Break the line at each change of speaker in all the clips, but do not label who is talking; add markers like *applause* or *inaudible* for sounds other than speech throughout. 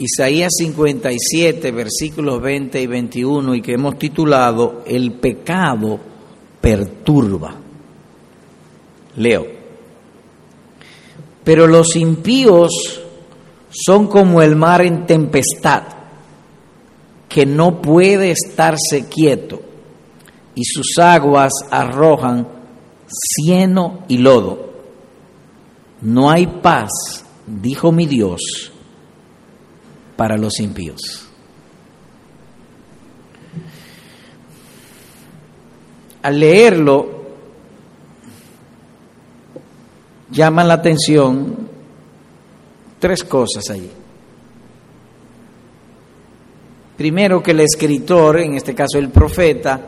Isaías 57, versículos 20 y 21, y que hemos titulado El pecado perturba. Leo. Pero los impíos son como el mar en tempestad, que no puede estarse quieto, y sus aguas arrojan cieno y lodo. No hay paz, dijo mi Dios para los impíos. Al leerlo, llaman la atención tres cosas allí. Primero que el escritor, en este caso el profeta,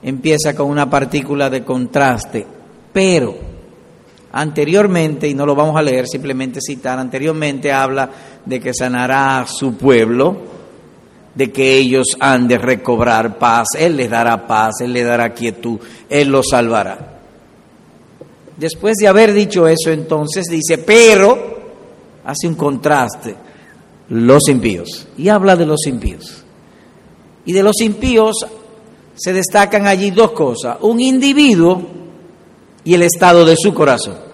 empieza con una partícula de contraste, pero Anteriormente, y no lo vamos a leer, simplemente citar, anteriormente habla de que sanará su pueblo, de que ellos han de recobrar paz, Él les dará paz, Él les dará quietud, Él los salvará. Después de haber dicho eso, entonces dice, pero hace un contraste, los impíos, y habla de los impíos. Y de los impíos se destacan allí dos cosas, un individuo y el estado de su corazón.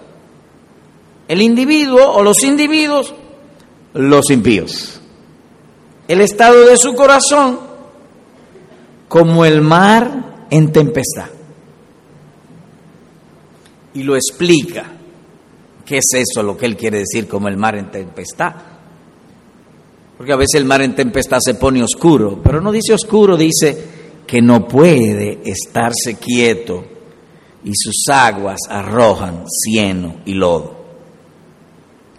El individuo o los individuos, los impíos. El estado de su corazón como el mar en tempestad. Y lo explica. ¿Qué es eso lo que él quiere decir como el mar en tempestad? Porque a veces el mar en tempestad se pone oscuro, pero no dice oscuro, dice que no puede estarse quieto y sus aguas arrojan cieno y lodo.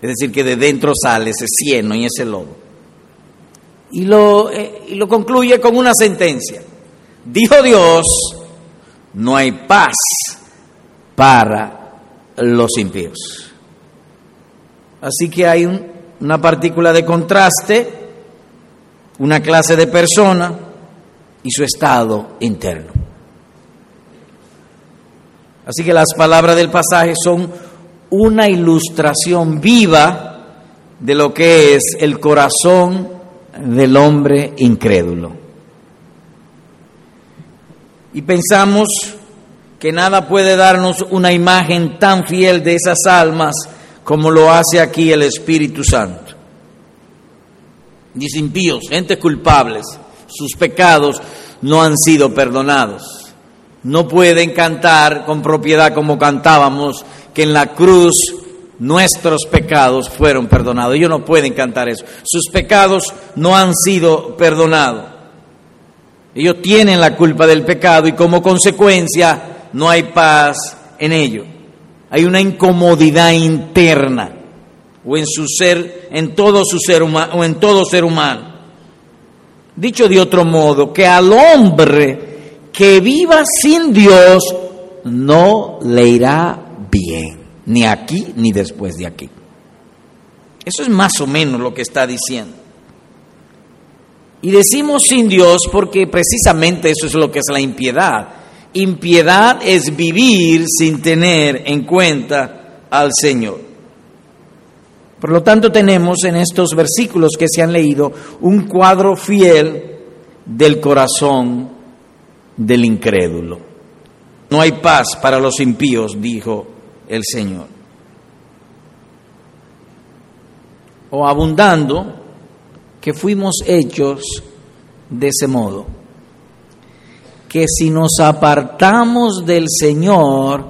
Es decir, que de dentro sale ese cieno y ese lodo. Y lo, eh, y lo concluye con una sentencia. Dijo Dios, no hay paz para los impíos. Así que hay una partícula de contraste, una clase de persona y su estado interno. Así que las palabras del pasaje son una ilustración viva de lo que es el corazón del hombre incrédulo. Y pensamos que nada puede darnos una imagen tan fiel de esas almas como lo hace aquí el Espíritu Santo. Dice impíos, gente culpables, sus pecados no han sido perdonados. No pueden cantar con propiedad como cantábamos que en la cruz nuestros pecados fueron perdonados. Ellos no pueden cantar eso. Sus pecados no han sido perdonados. Ellos tienen la culpa del pecado y como consecuencia no hay paz en ello. Hay una incomodidad interna o en su ser, en todo su ser humano o en todo ser humano. Dicho de otro modo, que al hombre que viva sin Dios no le irá bien, ni aquí ni después de aquí. Eso es más o menos lo que está diciendo. Y decimos sin Dios porque precisamente eso es lo que es la impiedad. Impiedad es vivir sin tener en cuenta al Señor. Por lo tanto tenemos en estos versículos que se han leído un cuadro fiel del corazón del incrédulo. No hay paz para los impíos, dijo el Señor. O abundando, que fuimos hechos de ese modo, que si nos apartamos del Señor,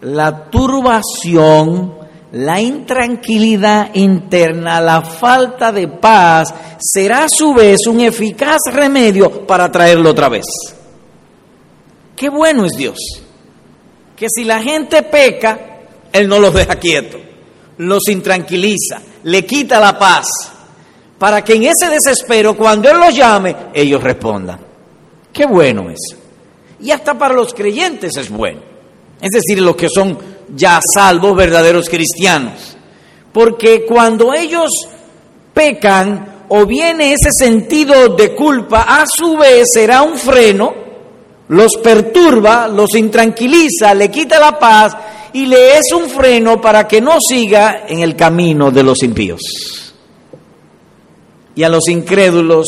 la turbación, la intranquilidad interna, la falta de paz, será a su vez un eficaz remedio para traerlo otra vez. Qué bueno es Dios que si la gente peca, Él no los deja quietos, los intranquiliza, le quita la paz, para que en ese desespero, cuando Él los llame, ellos respondan. Qué bueno es. Y hasta para los creyentes es bueno. Es decir, los que son ya salvos, verdaderos cristianos. Porque cuando ellos pecan o viene ese sentido de culpa, a su vez será un freno los perturba, los intranquiliza, le quita la paz y le es un freno para que no siga en el camino de los impíos. y a los incrédulos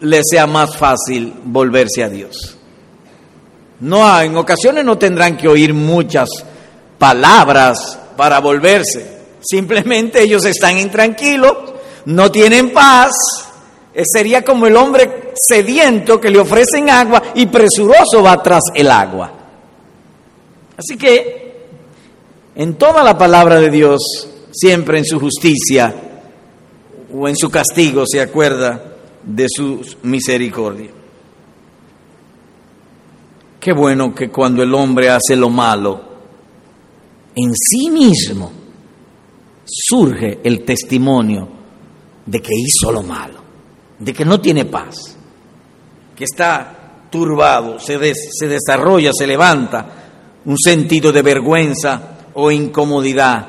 les sea más fácil volverse a Dios. No, en ocasiones no tendrán que oír muchas palabras para volverse. Simplemente ellos están intranquilos, no tienen paz. Eh, sería como el hombre sediento que le ofrecen agua y presuroso va tras el agua. Así que en toda la palabra de Dios, siempre en su justicia o en su castigo se acuerda de su misericordia. Qué bueno que cuando el hombre hace lo malo, en sí mismo surge el testimonio de que hizo lo malo, de que no tiene paz, que está turbado, se, se desarrolla, se levanta un sentido de vergüenza o incomodidad,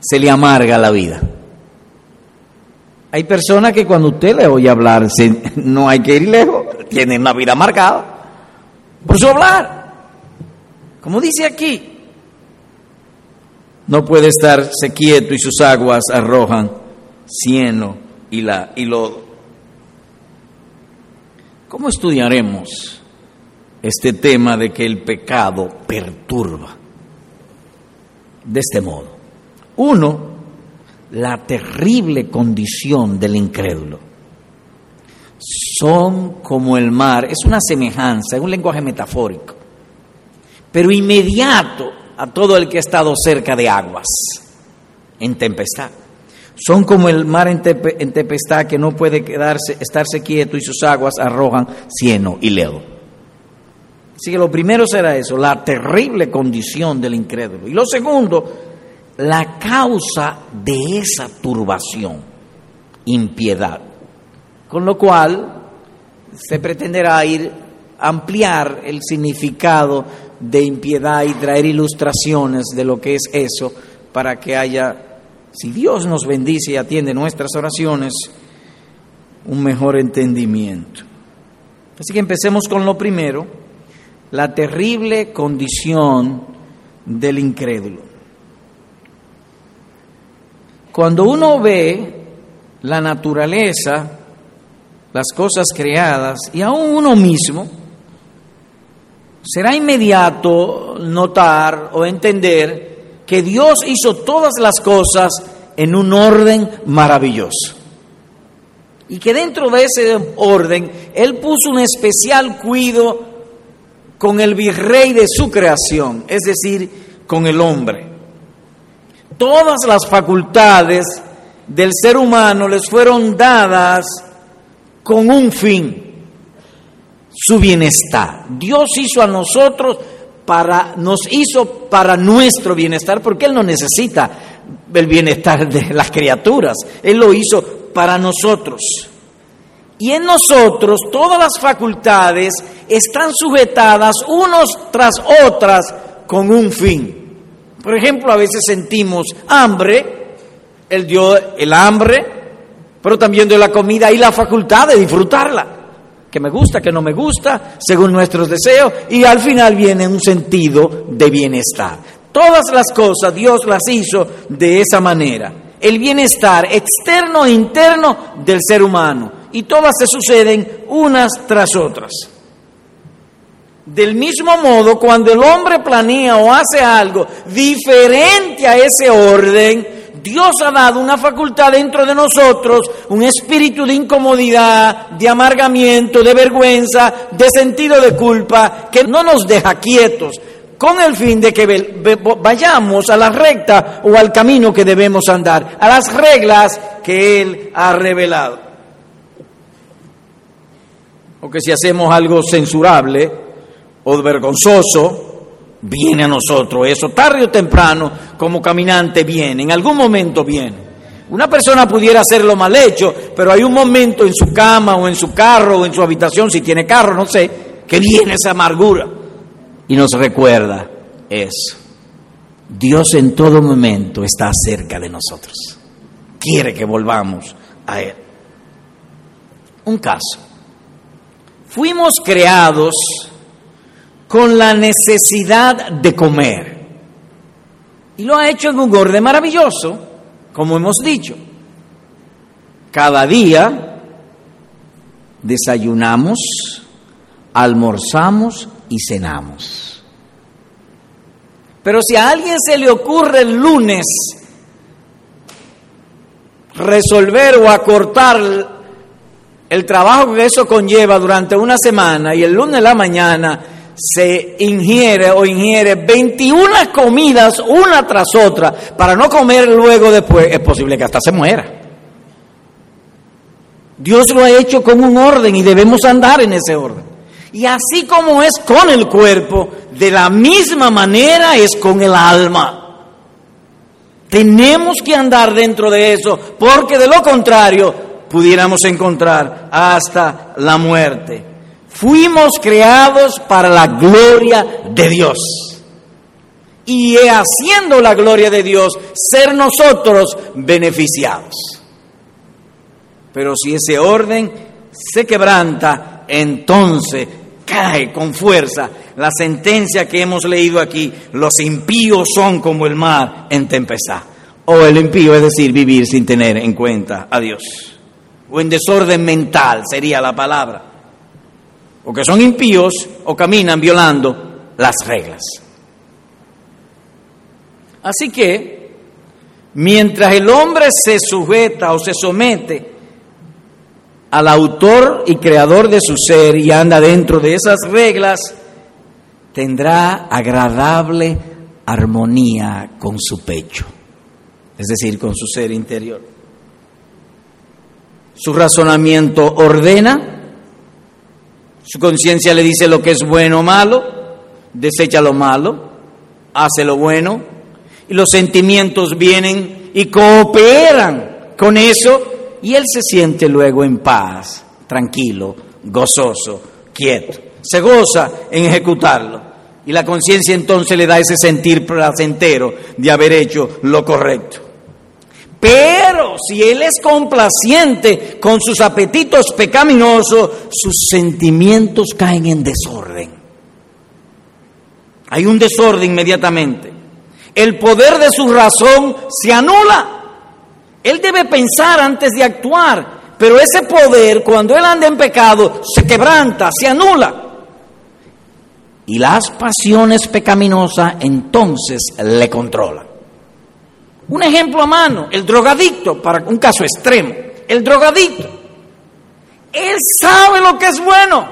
se le amarga la vida. Hay personas que cuando usted le oye hablar, *laughs* no hay que ir lejos, tienen una vida amargada por su hablar. Como dice aquí, no puede estarse quieto y sus aguas arrojan cieno y, la, y lodo. ¿Cómo estudiaremos este tema de que el pecado perturba? De este modo. Uno, la terrible condición del incrédulo. Son como el mar, es una semejanza, es un lenguaje metafórico, pero inmediato a todo el que ha estado cerca de aguas, en tempestad. Son como el mar en, tempestad que no puede quedarse, estarse quieto y sus aguas arrojan cieno y ledo. Así que lo primero será eso, la terrible condición del incrédulo. Y lo segundo, la causa de esa turbación, impiedad. Con lo cual se pretenderá ir ampliar el significado de impiedad y traer ilustraciones de lo que es eso para que haya, si Dios nos bendice y atiende nuestras oraciones, un mejor entendimiento. Así que empecemos con lo primero, la terrible condición del incrédulo. Cuando uno ve la naturaleza, las cosas creadas y aún uno mismo, será inmediato notar o entender que Dios hizo todas las cosas en un orden maravilloso. Y que dentro de ese orden Él puso un especial cuidado con el virrey de su creación, es decir, con el hombre todas las facultades del ser humano les fueron dadas con un fin, su bienestar. Dios hizo a nosotros nos hizo para nuestro bienestar porque él no necesita el bienestar de las criaturas, él lo hizo para nosotros. Y en nosotros todas las facultades están sujetadas unos tras otras con un fin. Por ejemplo, a veces sentimos hambre, Él dio el hambre, pero también dio la comida y la facultad de disfrutarla, que me gusta, que no me gusta, según nuestros deseos, y al final viene un sentido de bienestar. Todas las cosas Dios las hizo de esa manera. El bienestar externo e interno del ser humano. Y todas se suceden unas tras otras. Del mismo modo, cuando el hombre planea o hace algo diferente a ese orden, Dios ha dado una facultad dentro de nosotros, un espíritu de incomodidad, de amargamiento, de vergüenza, de sentido de culpa, que no nos deja quietos, con el fin de que vayamos a la recta o al camino que debemos andar, a las reglas que Él ha revelado. O que si hacemos algo censurable, o vergonzoso, viene a nosotros. Eso tarde o temprano, como caminante, viene. En algún momento viene. Una persona pudiera hacerlo mal hecho, pero hay un momento en su cama o en su carro o en su habitación, si tiene carro, no sé, que viene esa amargura y nos recuerda eso. Dios en todo momento está cerca de nosotros. Quiere que volvamos a Él. Un caso. Fuimos creados con la necesidad de comer. Y lo ha hecho en un orden maravilloso, como hemos dicho. cada día desayunamos, almorzamos y cenamos. Pero si a alguien se le ocurre el lunes resolver o acortar el trabajo que eso conlleva durante una semana y el lunes de la mañana se ingiere o ingiere 21 comidas una tras otra para no comer luego después, es posible que hasta se muera. Dios lo ha hecho con un orden y debemos andar en ese orden. Y así como es con el cuerpo, de la misma manera es con el alma. Tenemos que andar dentro de eso, porque de lo contrario pudiéramos encontrar hasta la muerte. Fuimos creados para la gloria de Dios. Y haciendo la gloria de Dios, ser nosotros beneficiados. Pero si ese orden se quebranta, entonces cae con fuerza la sentencia que hemos leído aquí, los impíos son como el mar en tempestad. O el impío, es decir, vivir sin tener en cuenta a Dios. O en desorden mental sería la palabra. O que son impíos o caminan violando las reglas. Así que, mientras el hombre se sujeta o se somete al autor y creador de su ser y anda dentro de esas reglas, tendrá agradable armonía con su pecho, es decir, con su ser interior. Su razonamiento ordena, su conciencia le dice lo que es bueno o malo, desecha lo malo, hace lo bueno, y los sentimientos vienen y cooperan con eso y él se siente luego en paz, tranquilo, gozoso, quieto. Se goza en ejecutarlo. Y la conciencia entonces le da ese sentir placentero de haber hecho lo correcto. Pero si él es complaciente con sus apetitos pecaminosos, sus sentimientos caen en desorden. Hay un desorden inmediatamente. El poder de su razón se anula él debe pensar antes de actuar, pero ese poder, cuando él anda en pecado, se quebranta, se anula. Y las pasiones pecaminosas entonces le controlan. Un ejemplo a mano, el drogadicto, para un caso extremo, el drogadicto. Él sabe lo que es bueno.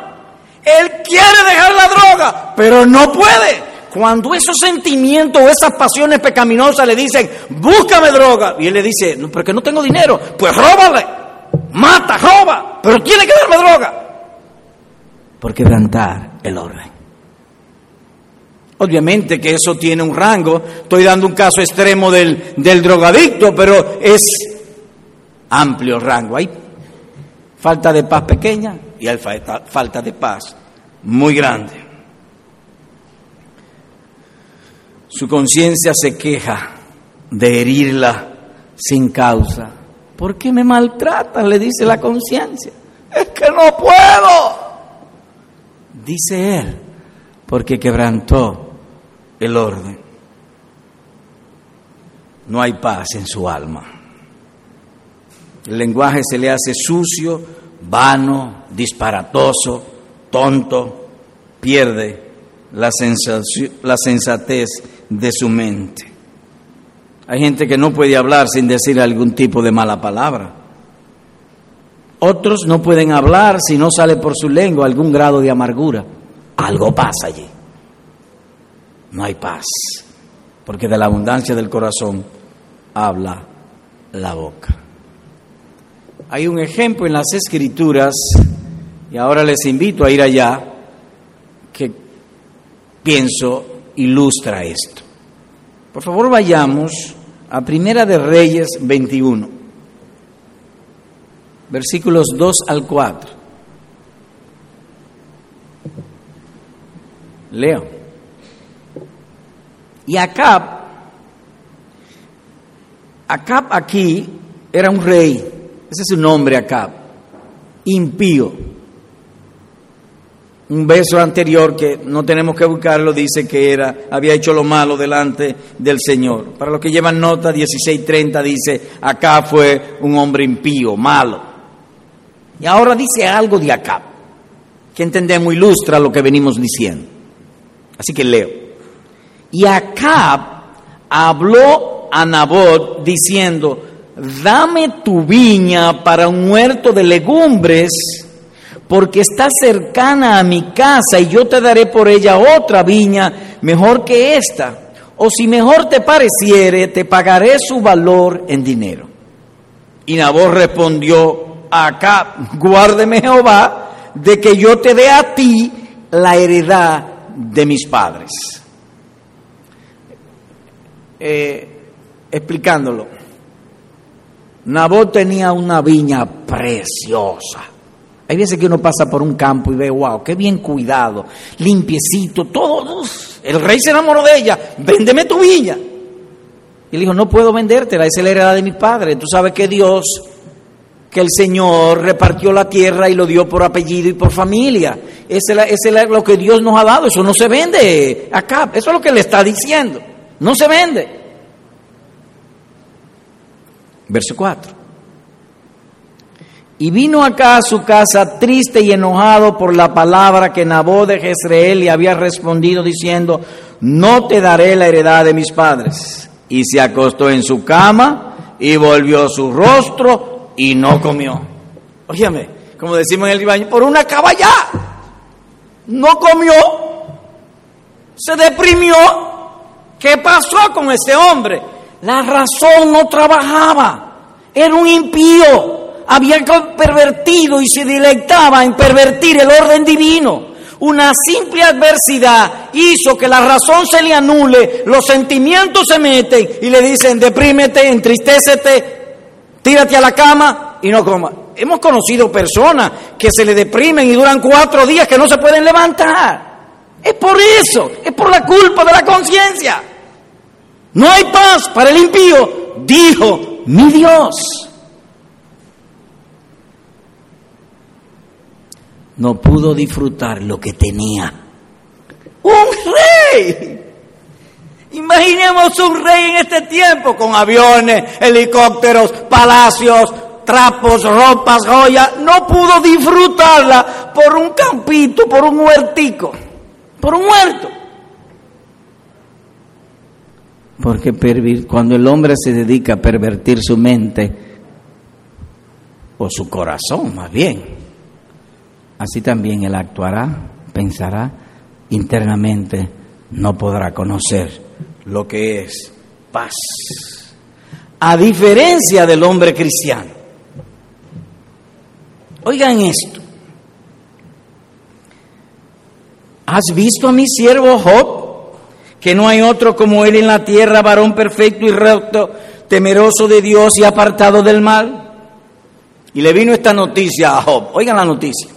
Él quiere dejar la droga, pero no puede. Cuando esos sentimientos o esas pasiones pecaminosas le dicen, búscame droga, y él le dice, no, porque no tengo dinero, pues róbale, mata, roba, pero tiene que darme droga. Por quebrantar el orden. Obviamente que eso tiene un rango, estoy dando un caso extremo del, del drogadicto, pero es amplio rango. Hay falta de paz pequeña y hay falta de paz muy grande. Su conciencia se queja de herirla sin causa. ¿Por qué me maltratan? Le dice la conciencia. Es que no puedo. Dice él, porque quebrantó el orden. No hay paz en su alma. El lenguaje se le hace sucio, vano, disparatoso, tonto, pierde la, sensatez de su mente. Hay gente que no puede hablar sin decir algún tipo de mala palabra. Otros no pueden hablar si no sale por su lengua algún grado de amargura. Algo pasa allí. No hay paz, porque de la abundancia del corazón habla la boca. Hay un ejemplo en las escrituras, y ahora les invito a ir allá, que pienso ilustra esto. Por favor, vayamos a Primera de Reyes 21, versículos 2 al 4. Leo. Y Acab, Acab aquí era un rey, ese es su nombre Acab, impío un verso anterior que no tenemos que buscarlo dice que era había hecho lo malo delante del Señor. Para los que llevan nota 16:30 dice, acá fue un hombre impío, malo. Y ahora dice algo de acá, que entendemos ilustra lo que venimos diciendo. Así que leo. Y acá habló a Nabot diciendo, dame tu viña para un huerto de legumbres porque está cercana a mi casa y yo te daré por ella otra viña mejor que esta. O si mejor te pareciere, te pagaré su valor en dinero. Y Nabor respondió, acá, guárdeme Jehová, de que yo te dé a ti la heredad de mis padres. Eh, explicándolo, Nabot tenía una viña preciosa hay veces que uno pasa por un campo y ve, wow, qué bien cuidado, limpiecito, todo. El rey se enamoró de ella, véndeme tu viña. Y él dijo, no puedo vendértela, esa es la heredad de mi padre. Tú sabes que Dios, que el Señor repartió la tierra y lo dio por apellido y por familia. Ese es, lo que Dios nos ha dado, eso no se vende acá, eso es lo que le está diciendo, no se vende. Verso 4. Y vino acá a su casa triste y enojado por la palabra que Nabó de Jezreel le había respondido diciendo, no te daré la heredad de mis padres. Y se acostó en su cama y volvió su rostro y no comió. Óyeme, como decimos en el baño, por una caballá. No comió, se deprimió. ¿Qué pasó con ese hombre? La razón no trabajaba. Era un impío había pervertido y se deleitaba en pervertir el orden divino. Una simple adversidad hizo que la razón se le anule, los sentimientos se meten y le dicen, deprímete, entristécete, tírate a la cama y no coma. Hemos conocido personas que se le deprimen y duran cuatro días que no se pueden levantar. Es por eso, es por la culpa de la conciencia. No hay paz para el impío, dijo mi Dios. no pudo disfrutar lo que tenía. Un rey. Imaginemos un rey en este tiempo con aviones, helicópteros, palacios, trapos, ropas, joyas. No pudo disfrutarla por un campito, por un huertico, por un huerto. Porque cuando el hombre se dedica a pervertir su mente, o su corazón más bien, así también él actuará, pensará internamente, no podrá conocer lo que es paz. A diferencia del hombre cristiano. Oigan esto. ¿Has visto a mi siervo Job? Que no hay otro como él en la tierra, varón perfecto y recto, temeroso de Dios y apartado del mal. Y le vino esta noticia a Job. Oigan la noticia.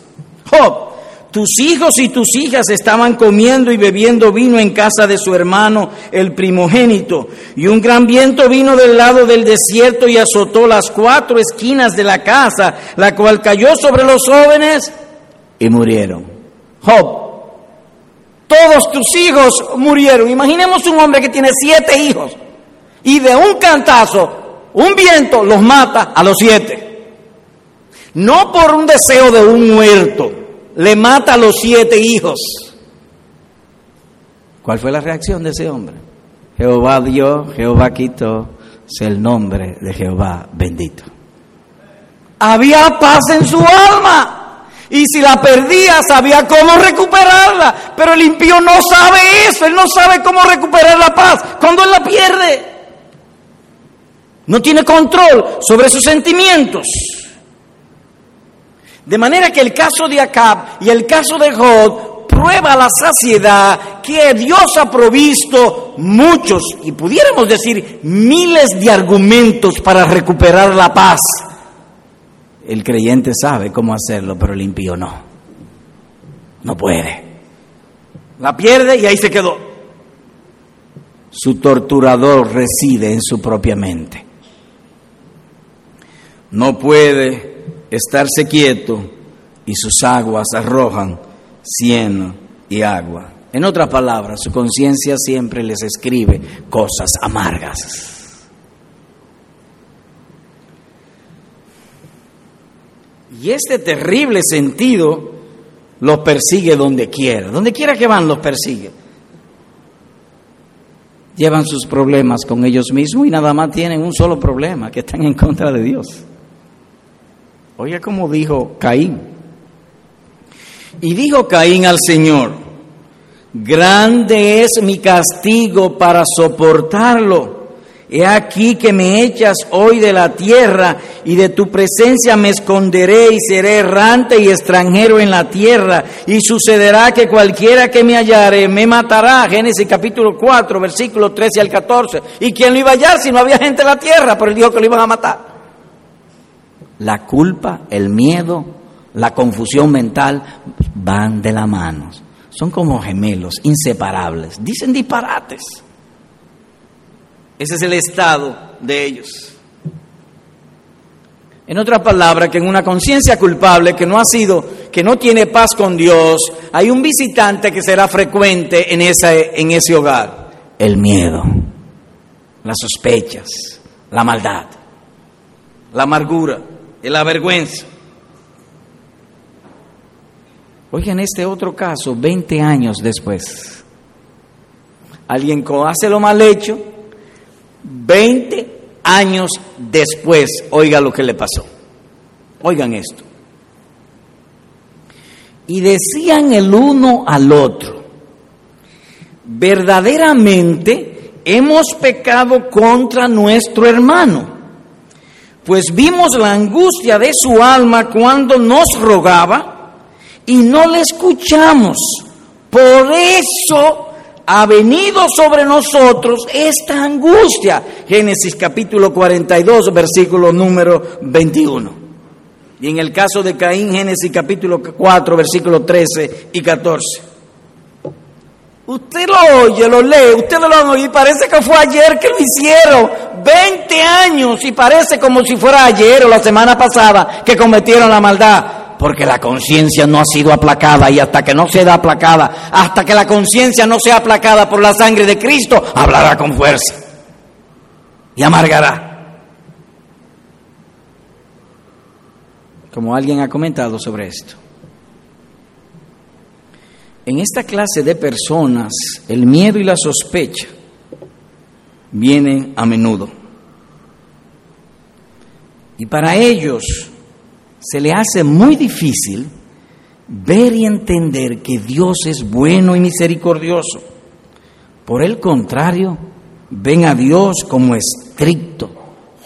Job, tus hijos y tus hijas estaban comiendo y bebiendo vino en casa de su hermano, el primogénito, y un gran viento vino del lado del desierto y azotó las cuatro esquinas de la casa, la cual cayó sobre los jóvenes y murieron. Job, todos tus hijos murieron. Imaginemos un hombre que tiene siete hijos y de un cantazo, un viento los mata a los siete. No por un deseo de un muerto, le mata a los siete hijos. ¿Cuál fue la reacción de ese hombre? Jehová dio, Jehová quitó, sea el nombre de Jehová bendito. Había paz en su alma. Y si la perdía, sabía cómo recuperarla. Pero el impío no sabe eso. Él no sabe cómo recuperar la paz cuando él la pierde. No tiene control sobre sus sentimientos. De manera que el caso de Acab y el caso de Jod prueba la saciedad que Dios ha provisto muchos, y pudiéramos decir miles de argumentos para recuperar la paz. El creyente sabe cómo hacerlo, pero el impío no. No puede. La pierde y ahí se quedó. Su torturador reside en su propia mente. No puede estarse quieto y sus aguas arrojan cieno y agua. En otras palabras, su conciencia siempre les escribe cosas amargas. Y este terrible sentido los persigue donde quiera. Donde quiera que van los persigue. Llevan sus problemas con ellos mismos y nada más tienen un solo problema, que están en contra de Dios. Oye como dijo Caín. Y dijo Caín al Señor, grande es mi castigo para soportarlo. He aquí que me echas hoy de la tierra y de tu presencia me esconderé y seré errante y extranjero en la tierra. Y sucederá que cualquiera que me hallare me matará. Génesis capítulo 4, versículos 13 al 14. ¿Y quién lo iba a hallar si no había gente en la tierra? Pero él dijo que lo iban a matar. La culpa, el miedo, la confusión mental van de la mano. Son como gemelos, inseparables. Dicen disparates. Ese es el estado de ellos. En otras palabras, que en una conciencia culpable que no ha sido, que no tiene paz con Dios, hay un visitante que será frecuente en, en ese hogar. El miedo, las sospechas, la maldad, la amargura la vergüenza. Oigan, este otro caso, 20 años después, alguien hace lo mal hecho, 20 años después, oiga lo que le pasó. Oigan esto. Y decían el uno al otro, verdaderamente hemos pecado contra nuestro hermano, pues vimos la angustia de su alma cuando nos rogaba y no le escuchamos. Por eso ha venido sobre nosotros esta angustia. Génesis capítulo 42, versículo número 21. Y en el caso de Caín, Génesis capítulo 4, versículo 13 y 14. Usted lo oye, lo lee, usted lo han oído y parece que fue ayer que lo hicieron. 20 años y parece como si fuera ayer o la semana pasada que cometieron la maldad porque la conciencia no ha sido aplacada y hasta que no sea aplacada, hasta que la conciencia no sea aplacada por la sangre de Cristo, hablará con fuerza y amargará. Como alguien ha comentado sobre esto. En esta clase de personas, el miedo y la sospecha vienen a menudo. Y para ellos, se le hace muy difícil ver y entender que Dios es bueno y misericordioso. Por el contrario, ven a Dios como estricto,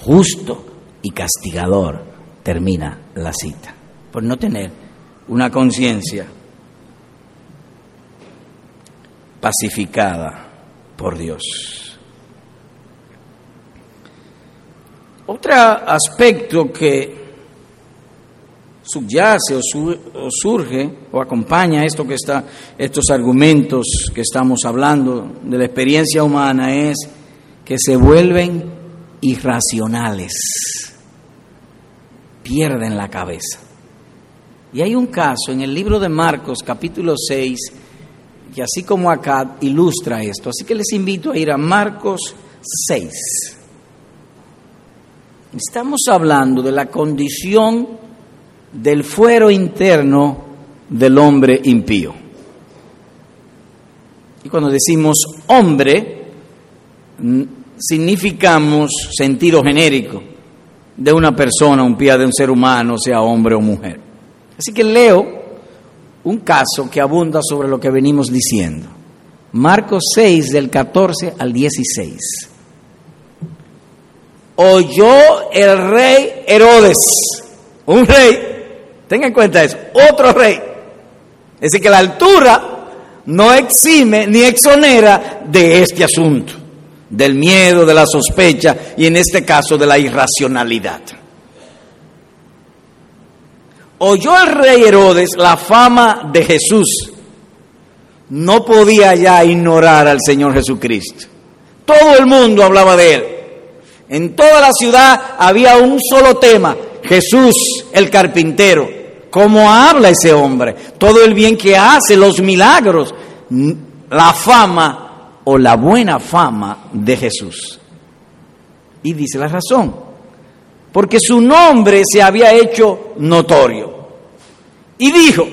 justo y castigador. Termina la cita. Por no tener una conciencia pacificada por Dios. Otro aspecto que subyace o, surge o acompaña esto que está, estos argumentos que estamos hablando de la experiencia humana es que se vuelven irracionales, pierden la cabeza. Y hay un caso en el libro de Marcos capítulo 6 que así como acá ilustra esto. Así que les invito a ir a Marcos 6. Estamos hablando de la condición del fuero interno del hombre impío. Y cuando decimos hombre, significamos sentido genérico de una persona, un pie de un ser humano, sea hombre o mujer. Así que leo un caso que abunda sobre lo que venimos diciendo. Marcos 6 del 14 al 16. Oyó el rey Herodes, un rey Tenga en cuenta eso, otro rey. Es decir, que la altura no exime ni exonera de este asunto, del miedo, de la sospecha y en este caso de la irracionalidad. Oyó el rey Herodes la fama de Jesús. No podía ya ignorar al Señor Jesucristo. Todo el mundo hablaba de él. En toda la ciudad había un solo tema, Jesús el carpintero cómo habla ese hombre, todo el bien que hace, los milagros, la fama o la buena fama de Jesús. Y dice la razón, porque su nombre se había hecho notorio. Y dijo,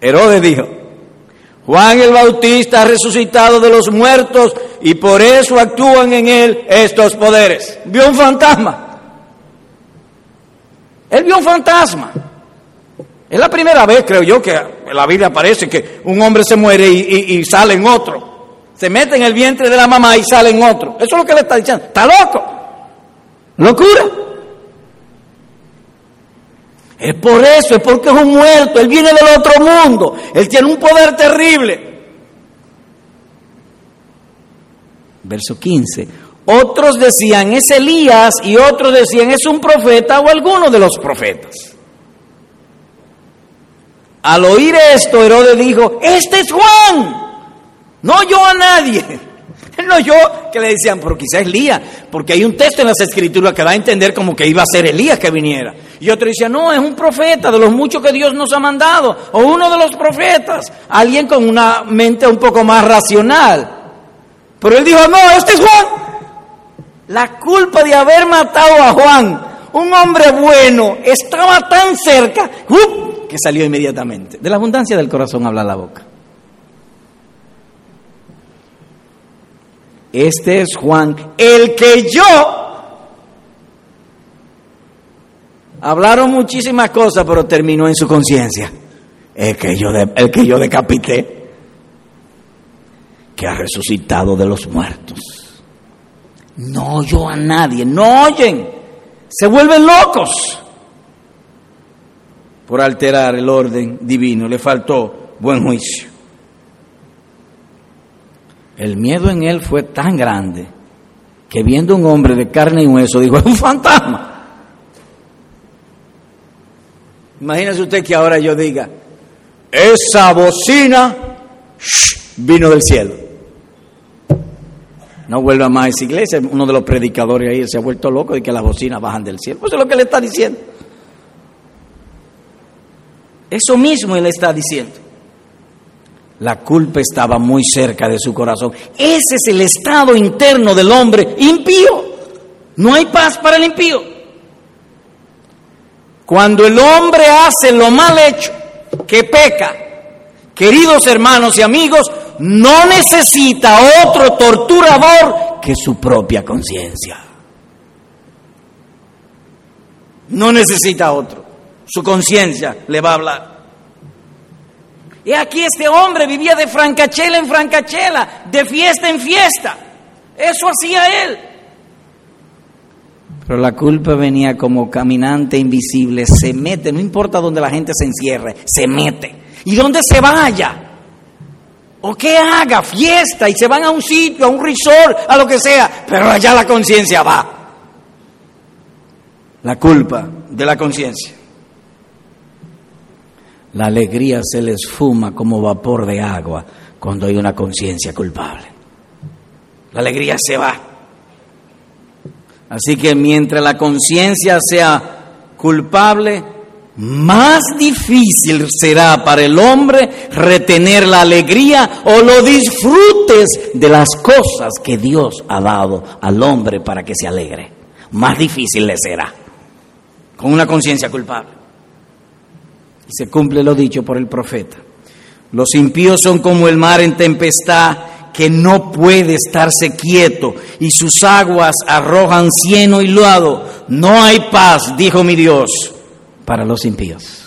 Herodes dijo, Juan el Bautista ha resucitado de los muertos y por eso actúan en él estos poderes. Vio un fantasma. Él vio un fantasma. Es la primera vez, creo yo, que en la vida aparece que un hombre se muere y, sale en otro. Se mete en el vientre de la mamá y sale en otro. Eso es lo que le está diciendo. Está loco. Locura. Es por eso, es porque es un muerto, él viene del otro mundo, él tiene un poder terrible. Verso 15. Otros decían, es Elías, y otros decían, es un profeta o alguno de los profetas. Al oír esto, Herodes dijo, este es Juan, no yo a nadie. *laughs* No yo, que le decían, pero quizás Elías, porque hay un texto en las escrituras que da a entender como que iba a ser Elías que viniera. Y otro decía, no, es un profeta de los muchos que Dios nos ha mandado, o uno de los profetas, alguien con una mente un poco más racional. Pero él dijo, no, este es Juan. La culpa de haber matado a Juan, un hombre bueno, estaba tan cerca que salió inmediatamente. De la abundancia del corazón habla la boca. Este es Juan, el que yo... Hablaron muchísimas cosas, pero terminó en su conciencia. El el que yo decapité, que ha resucitado de los muertos. No oyó a nadie, no oyen, se vuelven locos por alterar el orden divino, le faltó buen juicio. El miedo en él fue tan grande que viendo un hombre de carne y hueso dijo, es un fantasma. Imagínese usted que ahora yo diga, esa bocina vino del cielo. No vuelva más a esa iglesia. Uno de los predicadores ahí se ha vuelto loco de que las bocinas bajan del cielo. Pues eso es lo que le está diciendo. Eso mismo él está diciendo. La culpa estaba muy cerca de su corazón. Ese es el estado interno del hombre impío. No hay paz para el impío. Cuando el hombre hace lo mal hecho, que peca, queridos hermanos y amigos, no necesita otro torturador que su propia conciencia. No necesita otro. Su conciencia le va a hablar. Y aquí este hombre vivía de francachela en francachela, de fiesta en fiesta. Eso hacía él. Pero la culpa venía como caminante invisible, se mete, no importa dónde la gente se encierre, se mete. Y donde se vaya, o que haga, fiesta, y se van a un sitio, a un resort, a lo que sea, pero allá la conciencia va. La culpa de la conciencia. La alegría se les fuma como vapor de agua cuando hay una conciencia culpable. La alegría se va. Así que mientras la conciencia sea culpable, más difícil será para el hombre retener la alegría o los disfrutes de las cosas que Dios ha dado al hombre para que se alegre. Más difícil le será con una conciencia culpable. Y se cumple lo dicho por el profeta. Los impíos son como el mar en tempestad que no puede estarse quieto y sus aguas arrojan cieno y lodo. No hay paz, dijo mi Dios, para los impíos.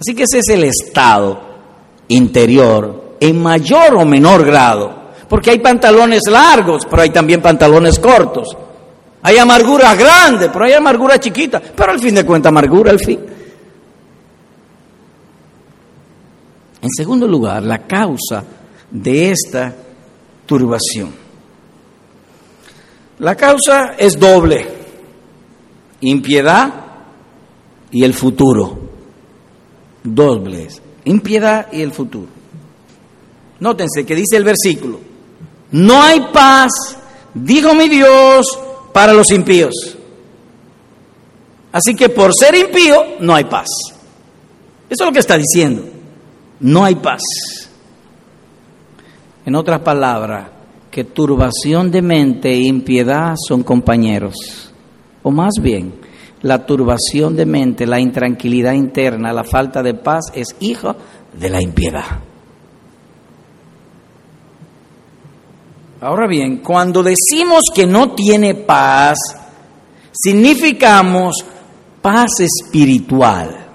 Así que ese es el estado interior en mayor o menor grado. Porque hay pantalones largos, pero hay también pantalones cortos. Hay amargura grande, pero hay amargura chiquita. Pero al fin de cuentas, amargura al fin. En segundo lugar, la causa de esta turbación. La causa es doble, impiedad y el futuro. Dobles, impiedad y el futuro. Nótense que dice el versículo, no hay paz, dijo mi Dios, para los impíos. Así que por ser impío no hay paz. Eso es lo que está diciendo. No hay paz. En otras palabras, que turbación de mente e impiedad son compañeros. O más bien, la turbación de mente, la intranquilidad interna, la falta de paz es hijo de la impiedad. Ahora bien, cuando decimos que no tiene paz, significamos paz espiritual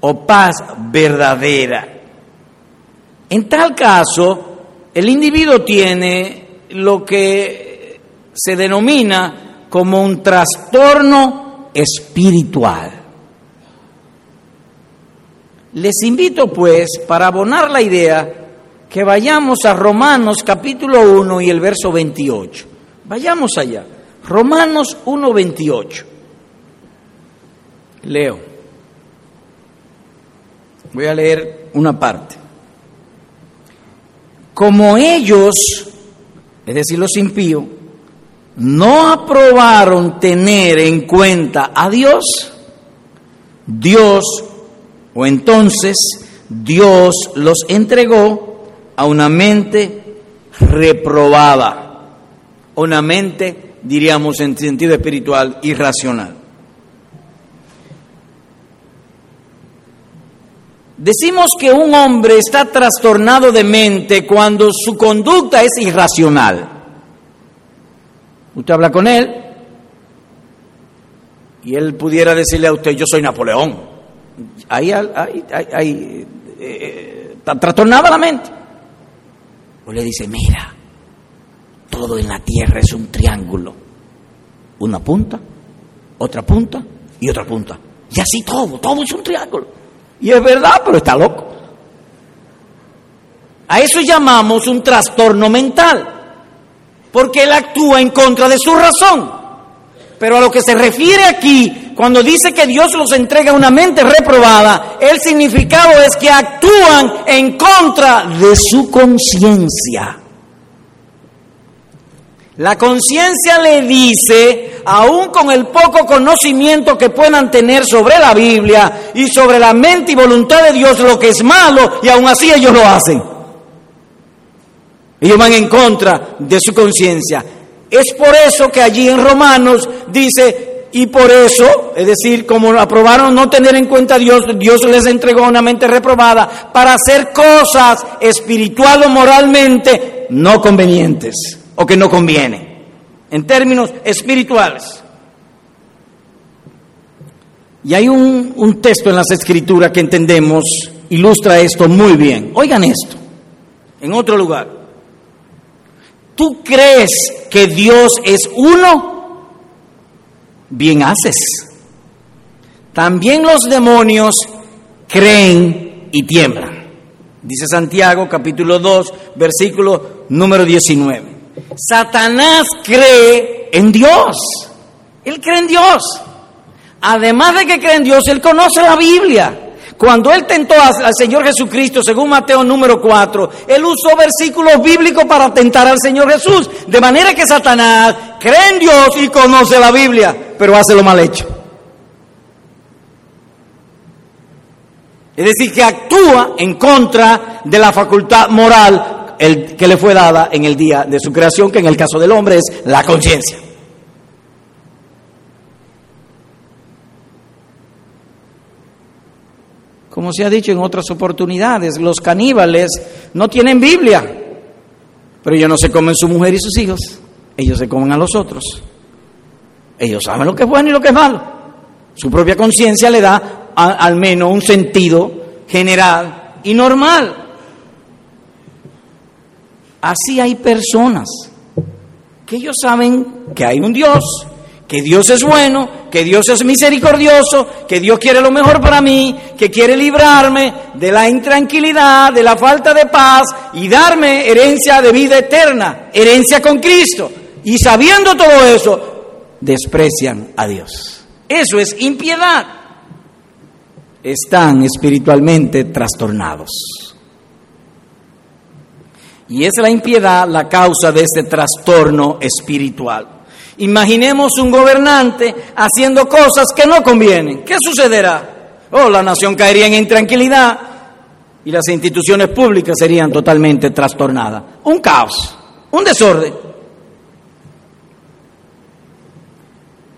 o paz verdadera. En tal caso, el individuo tiene lo que se denomina como un trastorno espiritual. Les invito pues, para abonar la idea, que vayamos a Romanos capítulo 1 y el verso 28. Vayamos allá. Romanos 1, 28. Leo. Voy a leer una parte. Como ellos, es decir, los impíos, no aprobaron tener en cuenta a Dios, Dios, o entonces Dios los entregó a una mente reprobada, una mente, diríamos en sentido espiritual, irracional. Decimos que un hombre está trastornado de mente cuando su conducta es irracional. Usted habla con él y él pudiera decirle a usted, yo soy Napoleón. Ahí, ahí, ahí, eh, está trastornada la mente. O le dice, mira, todo en la tierra es un triángulo. Una punta, otra punta y otra punta. Y así todo, todo es un triángulo. Y es verdad, pero está loco. A eso llamamos un trastorno mental, porque él actúa en contra de su razón. Pero a lo que se refiere aquí, cuando dice que Dios los entrega una mente reprobada, el significado es que actúan en contra de su conciencia. La conciencia le dice, aún con el poco conocimiento que puedan tener sobre la Biblia y sobre la mente y voluntad de Dios, lo que es malo, y aún así ellos lo hacen. Ellos van en contra de su conciencia. Es por eso que allí en Romanos dice, y por eso, es decir, como aprobaron no tener en cuenta a Dios, Dios les entregó una mente reprobada para hacer cosas espiritual o moralmente no convenientes o que no convienen, en términos espirituales. Y hay un, un texto en las escrituras que entendemos, ilustra esto muy bien. Oigan esto, en otro lugar. ¿Tú crees que Dios es uno? Bien haces. También los demonios creen y tiemblan. Dice Santiago capítulo 2, versículo número 19. Satanás cree en Dios. Él cree en Dios. Además de que cree en Dios, él conoce la Biblia. Cuando él tentó al Señor Jesucristo, según Mateo número 4, él usó versículos bíblicos para tentar al Señor Jesús. De manera que Satanás cree en Dios y conoce la Biblia, pero hace lo mal hecho. Es decir, que actúa en contra de la facultad moral que le fue dada en el día de su creación, que en el caso del hombre es la conciencia. Como se ha dicho en otras oportunidades, los caníbales no tienen Biblia, pero ellos no se comen su mujer y sus hijos, ellos se comen a los otros. Ellos saben lo que es bueno y lo que es malo. Su propia conciencia le da al menos un sentido general y normal. Así hay personas que ellos saben que hay un Dios, que Dios es bueno, que Dios es misericordioso, que Dios quiere lo mejor para mí, que quiere librarme de la intranquilidad, de la falta de paz y darme herencia de vida eterna, herencia con Cristo. Y sabiendo todo eso, desprecian a Dios. Eso es impiedad. Están espiritualmente trastornados. Y es la impiedad la causa de este trastorno espiritual. Imaginemos un gobernante haciendo cosas que no convienen. ¿Qué sucederá? Oh, la nación caería en intranquilidad y las instituciones públicas serían totalmente trastornadas. Un caos, un desorden.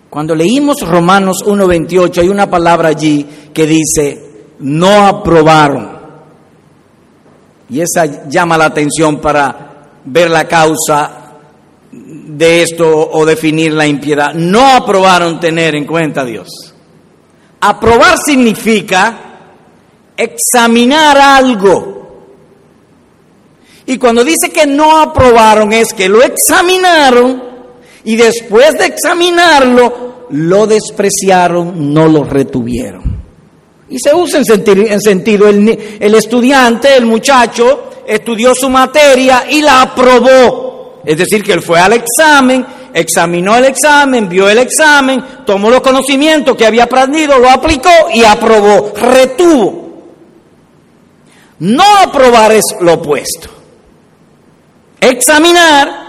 Cuando leímos Romanos 1.28 hay una palabra allí que dice, no aprobaron. Y esa llama la atención para ver la causa de esto o definir la impiedad. No aprobaron tener en cuenta a Dios. Aprobar significa examinar algo. Y cuando dice que no aprobaron es que lo examinaron y después de examinarlo lo despreciaron, no lo retuvieron. Y se usa en sentido, en sentido el, el estudiante, el muchacho, estudió su materia y la aprobó. Es decir, que él fue al examen, examinó el examen, vio el examen, tomó los conocimientos que había aprendido, lo aplicó y aprobó, retuvo. No aprobar es lo opuesto. Examinar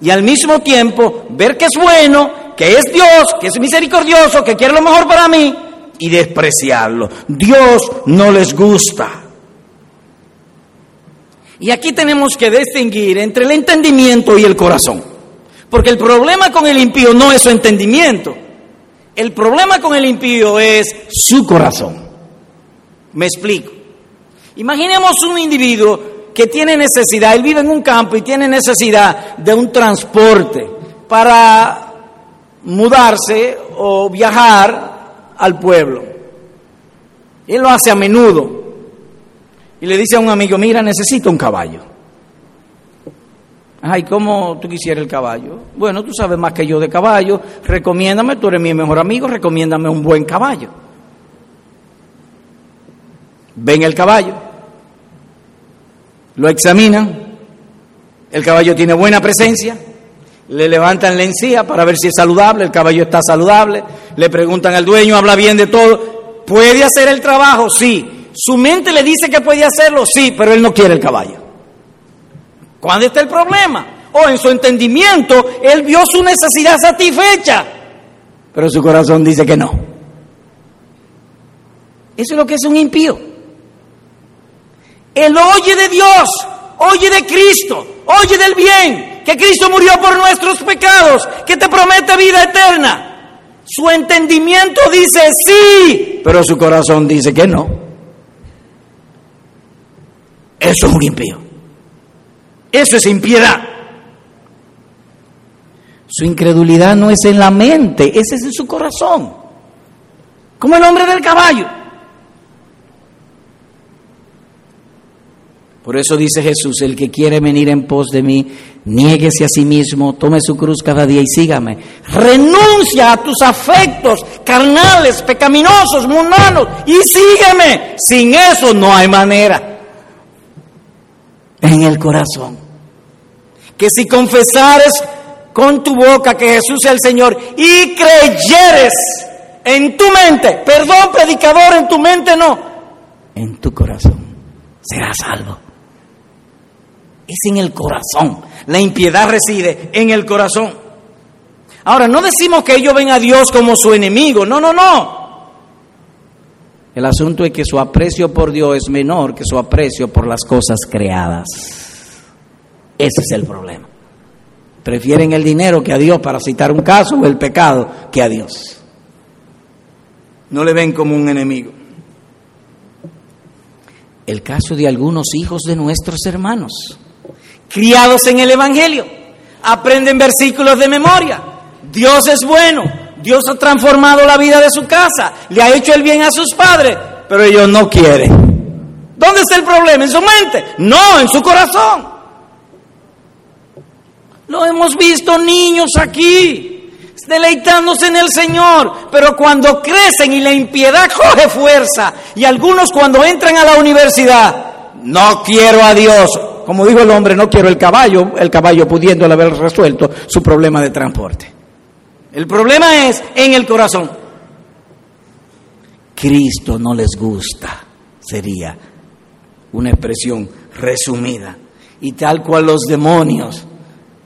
y al mismo tiempo ver que es bueno, que es Dios, que es misericordioso, que quiere lo mejor para mí y despreciarlo. Dios no les gusta. Y aquí tenemos que distinguir entre el entendimiento y el corazón. Porque el problema con el impío no es su entendimiento. El problema con el impío es su corazón. Me explico. Imaginemos un individuo que tiene necesidad, él vive en un campo y tiene necesidad de un transporte para mudarse o viajar al pueblo. Él lo hace a menudo y le dice a un amigo, mira, necesito un caballo. Ay, ¿cómo tú quisieras el caballo? Bueno, tú sabes más que yo de caballo, recomiéndame, tú eres mi mejor amigo, recomiéndame un buen caballo. Ven el caballo lo examinan, el caballo tiene buena presencia, le levantan la encía para ver si es saludable, el caballo está saludable, le preguntan al dueño, habla bien de todo, ¿puede hacer el trabajo? Sí. Su mente le dice que puede hacerlo, sí, pero él no quiere el caballo. ¿Cuándo está el problema? O en su entendimiento, él vio su necesidad satisfecha, pero su corazón dice que no. Eso es lo que es un impío. Él oye de Dios, oye de Cristo, oye del bien, que Cristo murió por nuestros pecados, que te promete vida eterna. Su entendimiento dice sí, pero su corazón dice que no. Eso es un impío. Eso es impiedad. Su incredulidad no es en la mente, ese es en su corazón. Como el hombre del caballo. Por eso dice Jesús, el que quiere venir en pos de mí, niéguese a sí mismo, tome su cruz cada día y sígame. Renuncia a tus afectos carnales, pecaminosos, mundanos y sígueme. Sin eso no hay manera. En el corazón. Que si confesares con tu boca que Jesús es el Señor y creyeres en tu mente, perdón predicador, en tu mente no, en tu corazón serás salvo es en el corazón. La impiedad reside en el corazón. Ahora, no decimos que ellos ven a Dios como su enemigo, no, no, no. El asunto es que su aprecio por Dios es menor que su aprecio por las cosas creadas. Ese es el problema. Prefieren el dinero que a Dios para citar un caso o el pecado que a Dios. No le ven como un enemigo. El caso de algunos hijos de nuestros hermanos criados en el Evangelio, aprenden versículos de memoria. Dios es bueno, Dios ha transformado la vida de su casa, le ha hecho el bien a sus padres, pero ellos no quieren. ¿Dónde está el problema? ¿En su mente? No, en su corazón. Lo hemos visto niños aquí, deleitándose en el Señor, pero cuando crecen y la impiedad coge fuerza, y algunos cuando entran a la universidad, no quiero a Dios, como dijo el hombre, no quiero el caballo, el caballo pudiendo haber resuelto su problema de transporte. El problema es en el corazón. Cristo no les gusta, sería una expresión resumida. Y tal cual los demonios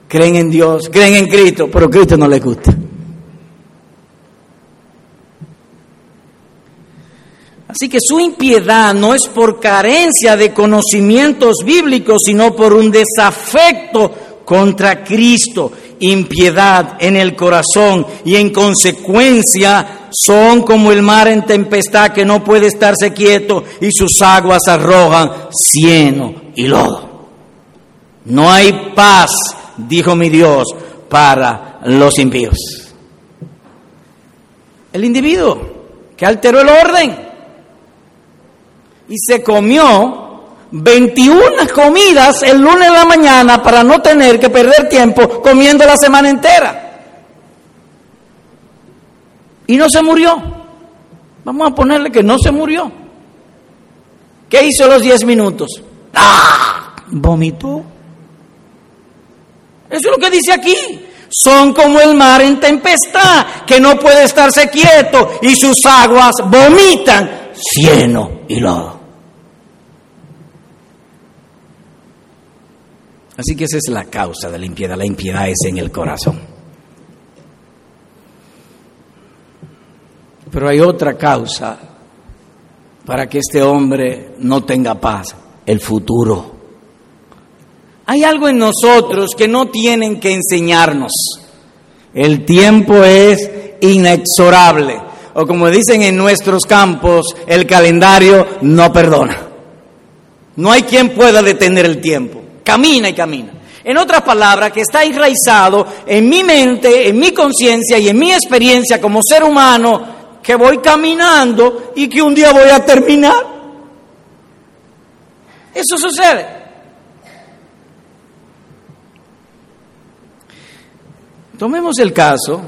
creen en Dios, creen en Cristo, pero Cristo no les gusta. Así que su impiedad no es por carencia de conocimientos bíblicos, sino por un desafecto contra Cristo, impiedad en el corazón y en consecuencia son como el mar en tempestad que no puede estarse quieto y sus aguas arrojan cieno y lodo. No hay paz, dijo mi Dios, para los impíos. El individuo que alteró el orden y se comió 21 comidas el lunes en la mañana para no tener que perder tiempo comiendo la semana entera. Y no se murió. Vamos a ponerle que no se murió. ¿Qué hizo los 10 minutos? ¡Ah! Vomitó. Eso es lo que dice aquí. Son como el mar en tempestad, que no puede estarse quieto y sus aguas vomitan cieno y lodo. Así que esa es la causa de la impiedad. La impiedad es en el corazón. Pero hay otra causa para que este hombre no tenga paz, el futuro. Hay algo en nosotros que no tienen que enseñarnos. El tiempo es inexorable. O como dicen en nuestros campos, el calendario no perdona. No hay quien pueda detener el tiempo camina y camina. En otras palabras, que está enraizado en mi mente, en mi conciencia y en mi experiencia como ser humano, que voy caminando y que un día voy a terminar. Eso sucede. Tomemos el caso,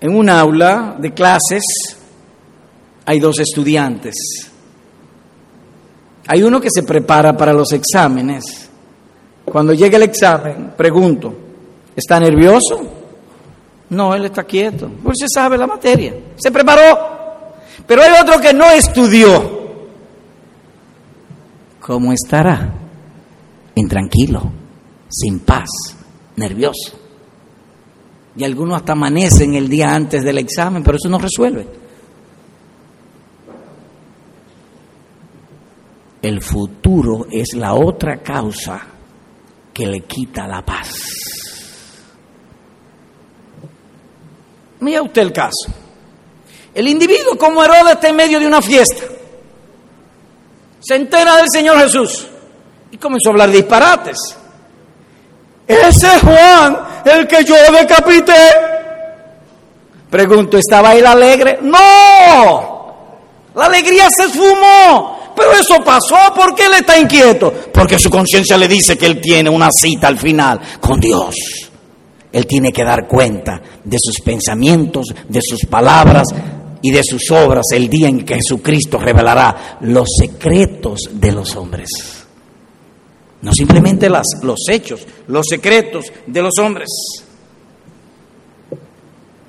en un aula de clases hay dos estudiantes. Hay uno que se prepara para los exámenes. Cuando llega el examen, pregunto, ¿está nervioso? No, él está quieto, pues se sabe la materia, se preparó. Pero hay otro que no estudió. ¿Cómo estará? Intranquilo, sin paz, nervioso. Y algunos hasta amanecen el día antes del examen, pero eso no resuelve. El futuro es la otra causa que le quita la paz. Mira usted el caso. El individuo como Herodes está en medio de una fiesta. Se entera del Señor Jesús y comenzó a hablar disparates. Ese es Juan, el que yo decapité. Pregunto, ¿estaba él alegre? No, la alegría se esfumó. Pero eso pasó, porque él está inquieto? Porque su conciencia le dice que él tiene una cita al final con Dios. Él tiene que dar cuenta de sus pensamientos, de sus palabras y de sus obras el día en que Jesucristo revelará los secretos de los hombres. No simplemente las, los hechos, los secretos de los hombres.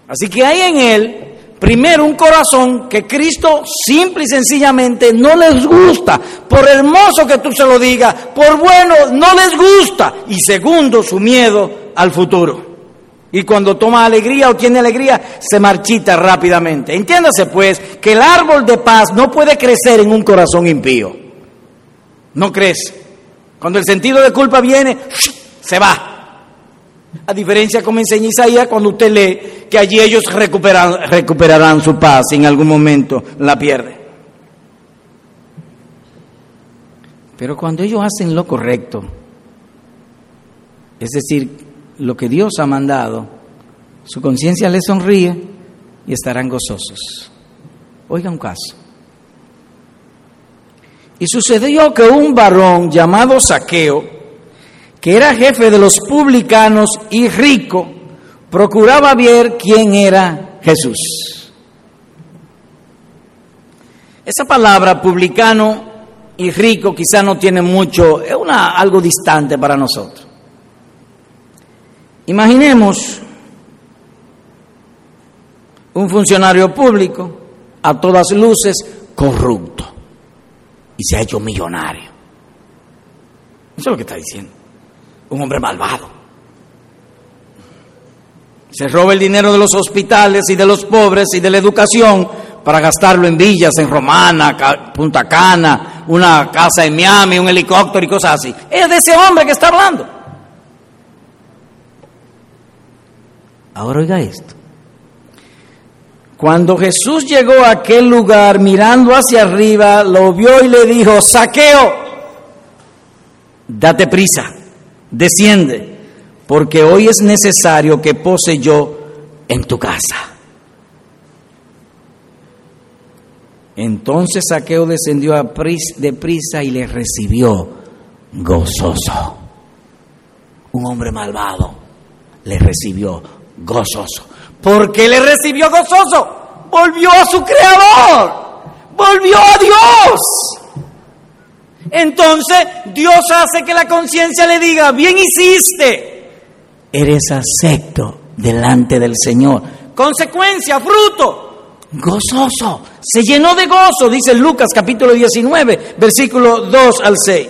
Así que hay en él Primero, un corazón que Cristo simple y sencillamente no les gusta. Por hermoso que tú se lo digas, por bueno, no les gusta. Y segundo, su miedo al futuro. Y cuando toma alegría o tiene alegría, se marchita rápidamente. Entiéndase pues que el árbol de paz no puede crecer en un corazón impío. No crece. Cuando el sentido de culpa viene, se va. A diferencia, como enseña Isaías, cuando usted lee que allí ellos recuperan, recuperarán su paz y en algún momento la pierden. Pero cuando ellos hacen lo correcto, es decir, lo que Dios ha mandado, su conciencia les sonríe y estarán gozosos. Oiga un caso. Y sucedió que un varón llamado Saqueo, que era jefe de los publicanos y rico, procuraba ver quién era Jesús. Esa palabra publicano y rico quizá no tiene mucho, es una, algo distante para nosotros. Imaginemos un funcionario público a todas luces corrupto y se ha hecho millonario. Eso es lo que está diciendo un hombre malvado, Se roba el dinero de los hospitales y de los pobres y de la educación para gastarlo en villas, en Romana, Punta Cana, una casa en Miami, un helicóptero y cosas así. Es de ese hombre que está hablando. Ahora oiga esto. Cuando Jesús llegó a aquel lugar mirando hacia arriba, lo vio y le dijo, saqueo, date prisa, desciende, porque hoy es necesario que pose yo en tu casa. Entonces Saqueo descendió a de prisa y le recibió gozoso. Un hombre malvado le recibió gozoso. ¿Por qué le recibió gozoso? Volvió a su creador, volvió a Dios. Entonces Dios hace que la conciencia le diga, bien hiciste, eres acepto delante del Señor. Consecuencia, fruto, gozoso, se llenó de gozo, dice Lucas capítulo 19, versículo 2 al 6.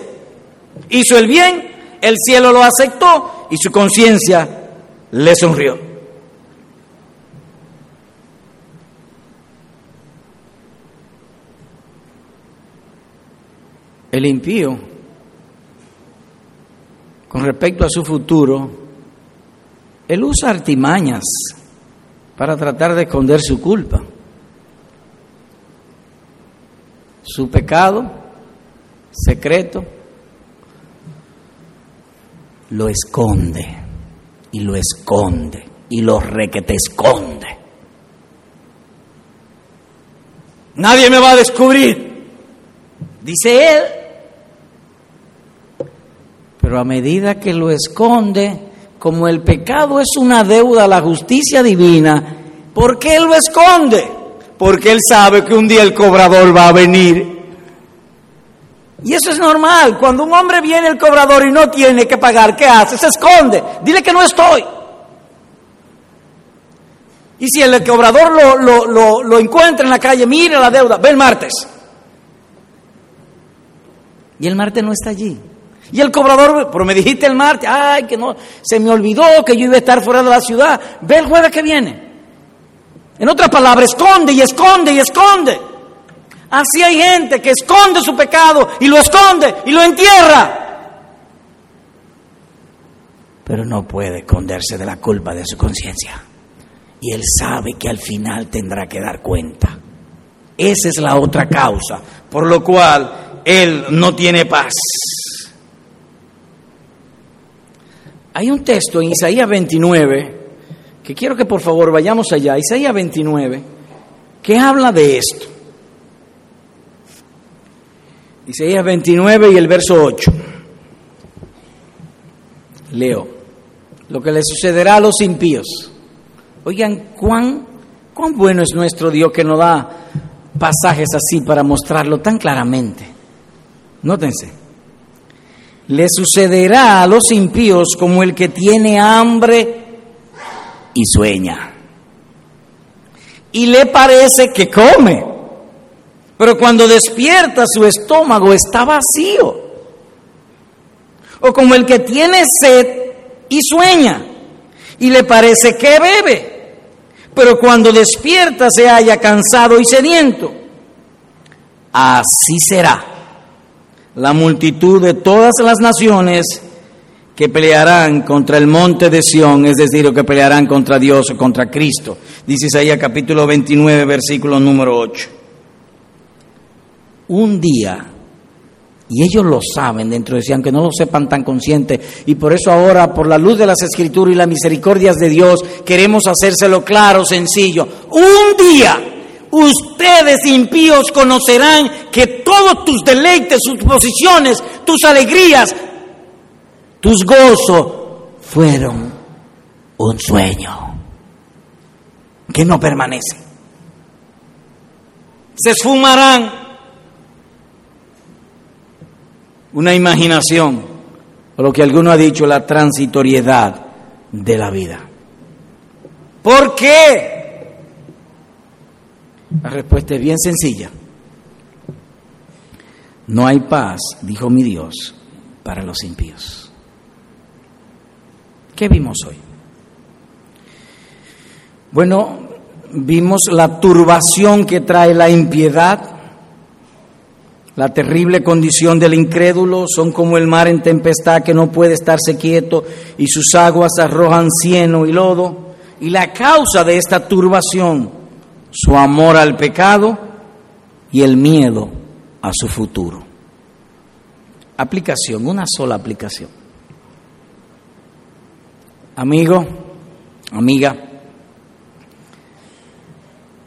Hizo el bien, el cielo lo aceptó y su conciencia le sonrió. El impío, con respecto a su futuro, él usa artimañas para tratar de esconder su culpa. Su pecado secreto lo esconde y lo esconde y lo requete esconde. Nadie me va a descubrir, dice él. Pero a medida que lo esconde, como el pecado es una deuda a la justicia divina, ¿por qué él lo esconde? Porque él sabe que un día el cobrador va a venir. Y eso es normal. Cuando un hombre viene el cobrador y no tiene que pagar, ¿qué hace? Se esconde. Dile que no estoy. Y si el cobrador lo, lo, lo encuentra en la calle, mire la deuda, ve el martes. Y el martes no está allí. Y el cobrador, pero me dijiste el martes, ay, que no, se me olvidó que yo iba a estar fuera de la ciudad. Ve el jueves que viene. En otras palabras, esconde y esconde y esconde. Así hay gente que esconde su pecado y lo esconde y lo entierra. Pero no puede esconderse de la culpa de su conciencia. Y él sabe que al final tendrá que dar cuenta. Esa es la otra causa por lo cual él no tiene paz. Hay un texto en Isaías 29, que quiero que por favor vayamos allá, Isaías 29, que habla de esto. Isaías 29 y el verso 8. Leo, lo que le sucederá a los impíos. Oigan, cuán, cuán bueno es nuestro Dios que nos da pasajes así para mostrarlo tan claramente. Nótense le sucederá a los impíos como el que tiene hambre y sueña. Y le parece que come, pero cuando despierta su estómago está vacío. O como el que tiene sed y sueña, y le parece que bebe, pero cuando despierta se halla cansado y sediento. Así será la multitud de todas las naciones que pelearán contra el monte de Sión, es decir, que pelearán contra Dios o contra Cristo. Dice Isaías capítulo 29, versículo número 8. Un día, y ellos lo saben dentro de sí, aunque no lo sepan tan consciente, y por eso ahora, por la luz de las Escrituras y las misericordias de Dios, queremos hacérselo claro, sencillo. Un día Ustedes impíos conocerán que todos tus deleites, tus posiciones, tus alegrías, tus gozos fueron un sueño que no permanece. Se esfumarán una imaginación, o lo que alguno ha dicho, la transitoriedad de la vida. ¿Por qué? La respuesta es bien sencilla. No hay paz, dijo mi Dios, para los impíos. ¿Qué vimos hoy? Bueno, vimos la turbación que trae la impiedad, la terrible condición del incrédulo, son como el mar en tempestad que no puede estarse quieto y sus aguas arrojan cieno y lodo. Y la causa de esta turbación, su amor al pecado y el miedo a su futuro. Aplicación, una sola aplicación. Amigo, amiga,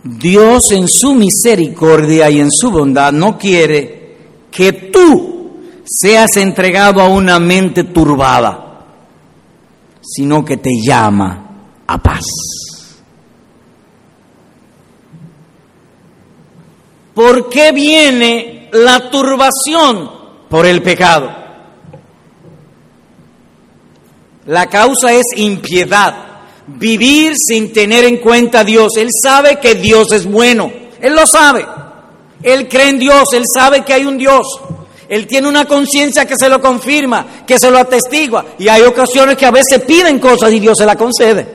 Dios en su misericordia y en su bondad no quiere que tú seas entregado a una mente turbada, sino que te llama a paz. ¿Por qué viene la turbación? Por el pecado. La causa es impiedad, vivir sin tener en cuenta a Dios. Él sabe que Dios es bueno, Él lo sabe. Él cree en Dios, Él sabe que hay un Dios. Él tiene una conciencia que se lo confirma, que se lo atestigua. Y hay ocasiones que a veces piden cosas y Dios se la concede.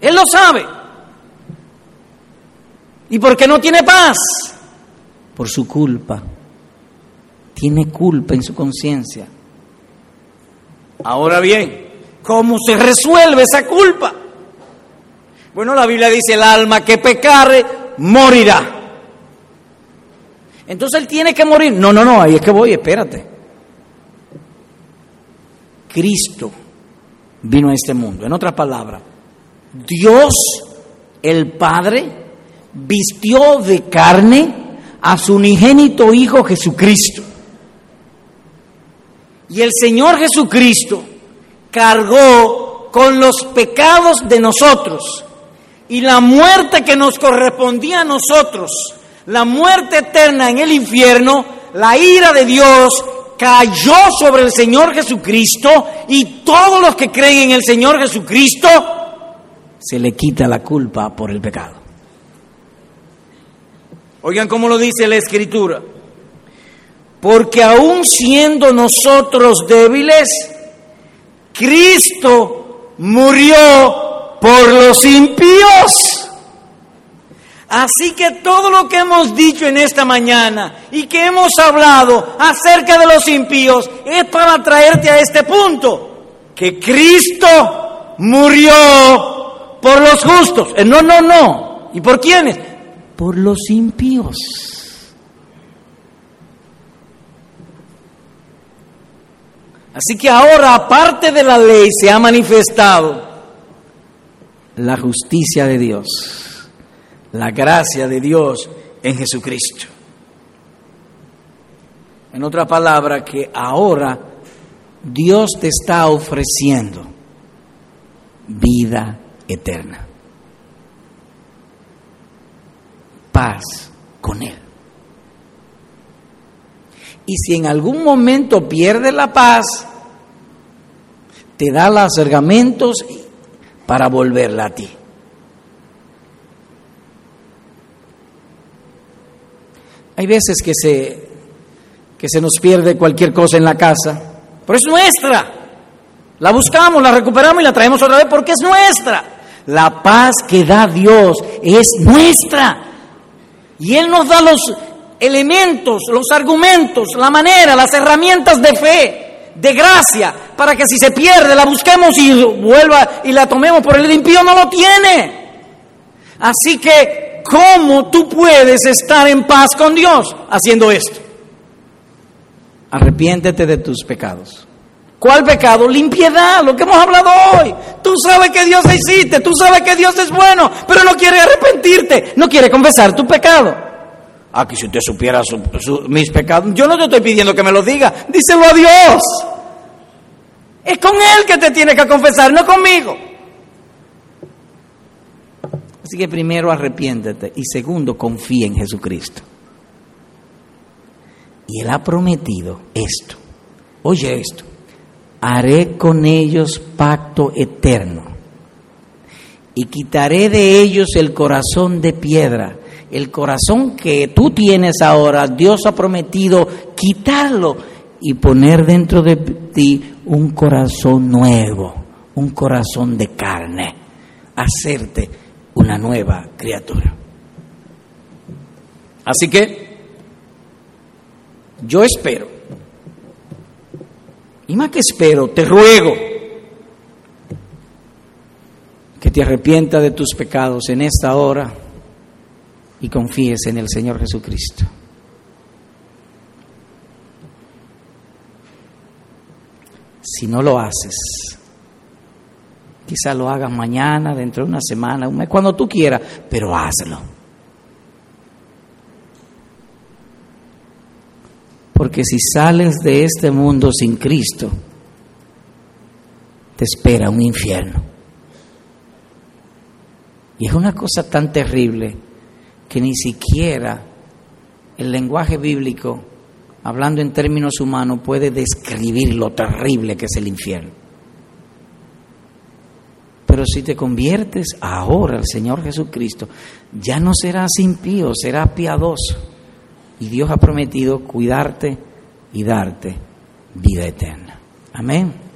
Él lo sabe. ¿Y por qué no tiene paz? Por su culpa. Tiene culpa en su conciencia. Ahora bien, ¿Cómo se resuelve esa culpa? Bueno, la Biblia dice, el alma que pecare, morirá. Entonces él tiene que morir. No, no, no, ahí es que voy, espérate. Cristo vino a este mundo. En otras palabras, Dios, el Padre, vistió de carne a su unigénito Hijo Jesucristo. Y el Señor Jesucristo cargó con los pecados de nosotros y la muerte que nos correspondía a nosotros, la muerte eterna en el infierno, la ira de Dios cayó sobre el Señor Jesucristo y todos los que creen en el Señor Jesucristo se le quita la culpa por el pecado. Oigan cómo lo dice la Escritura. Porque aún siendo nosotros débiles, Cristo murió por los impíos. Así que todo lo que hemos dicho en esta mañana y que hemos hablado acerca de los impíos es para traerte a este punto, que Cristo murió por los justos. Eh, no, no, no. ¿Y por quiénes? Por los impíos. Así que ahora, aparte de la ley, se ha manifestado la justicia de Dios, la gracia de Dios en Jesucristo. En otra palabra, que ahora Dios te está ofreciendo vida eterna, paz con Él. Y si en algún momento pierdes la paz, te da los argamentos para volverla a ti. Hay veces que se, que se nos pierde cualquier cosa en la casa, pero es nuestra. La buscamos, la recuperamos y la traemos otra vez porque es nuestra. La paz que da Dios es nuestra. Y Él nos da los, elementos, los argumentos, la manera, las herramientas de fe, de gracia, para que si se pierde la busquemos y vuelva y la tomemos por el impío, no lo tiene. Así que, ¿cómo tú puedes estar en paz con Dios haciendo esto? Arrepiéntete de tus pecados. ¿Cuál pecado? Limpiedad, lo que hemos hablado hoy. Tú sabes que Dios existe, tú sabes que Dios es bueno, pero no quiere arrepentirte, no quiere confesar tu pecado. Ah, que si usted supiera mis pecados, yo no te estoy pidiendo que me lo diga, díselo a Dios. Es con Él que te tiene que confesar, no conmigo. Así que primero arrepiéntete y segundo confía en Jesucristo. Y Él ha prometido esto. Oye esto, haré con ellos pacto eterno y quitaré de ellos el corazón de piedra el corazón que tú tienes ahora, Dios ha prometido quitarlo y poner dentro de ti un corazón nuevo, un corazón de carne, hacerte una nueva criatura. Así que yo espero, y más que espero, te ruego que te arrepientas de tus pecados en esta hora y confíes en el Señor Jesucristo. Si no lo haces, quizá lo hagas mañana, dentro de una semana, un mes, cuando tú quieras, pero hazlo. Porque si sales de este mundo sin Cristo, te espera un infierno. Y es una cosa tan terrible que ni siquiera el lenguaje bíblico, hablando en términos humanos, puede describir lo terrible que es el infierno. Pero si te conviertes ahora al Señor Jesucristo, ya no serás impío, serás piadoso. Y Dios ha prometido cuidarte y darte vida eterna. Amén.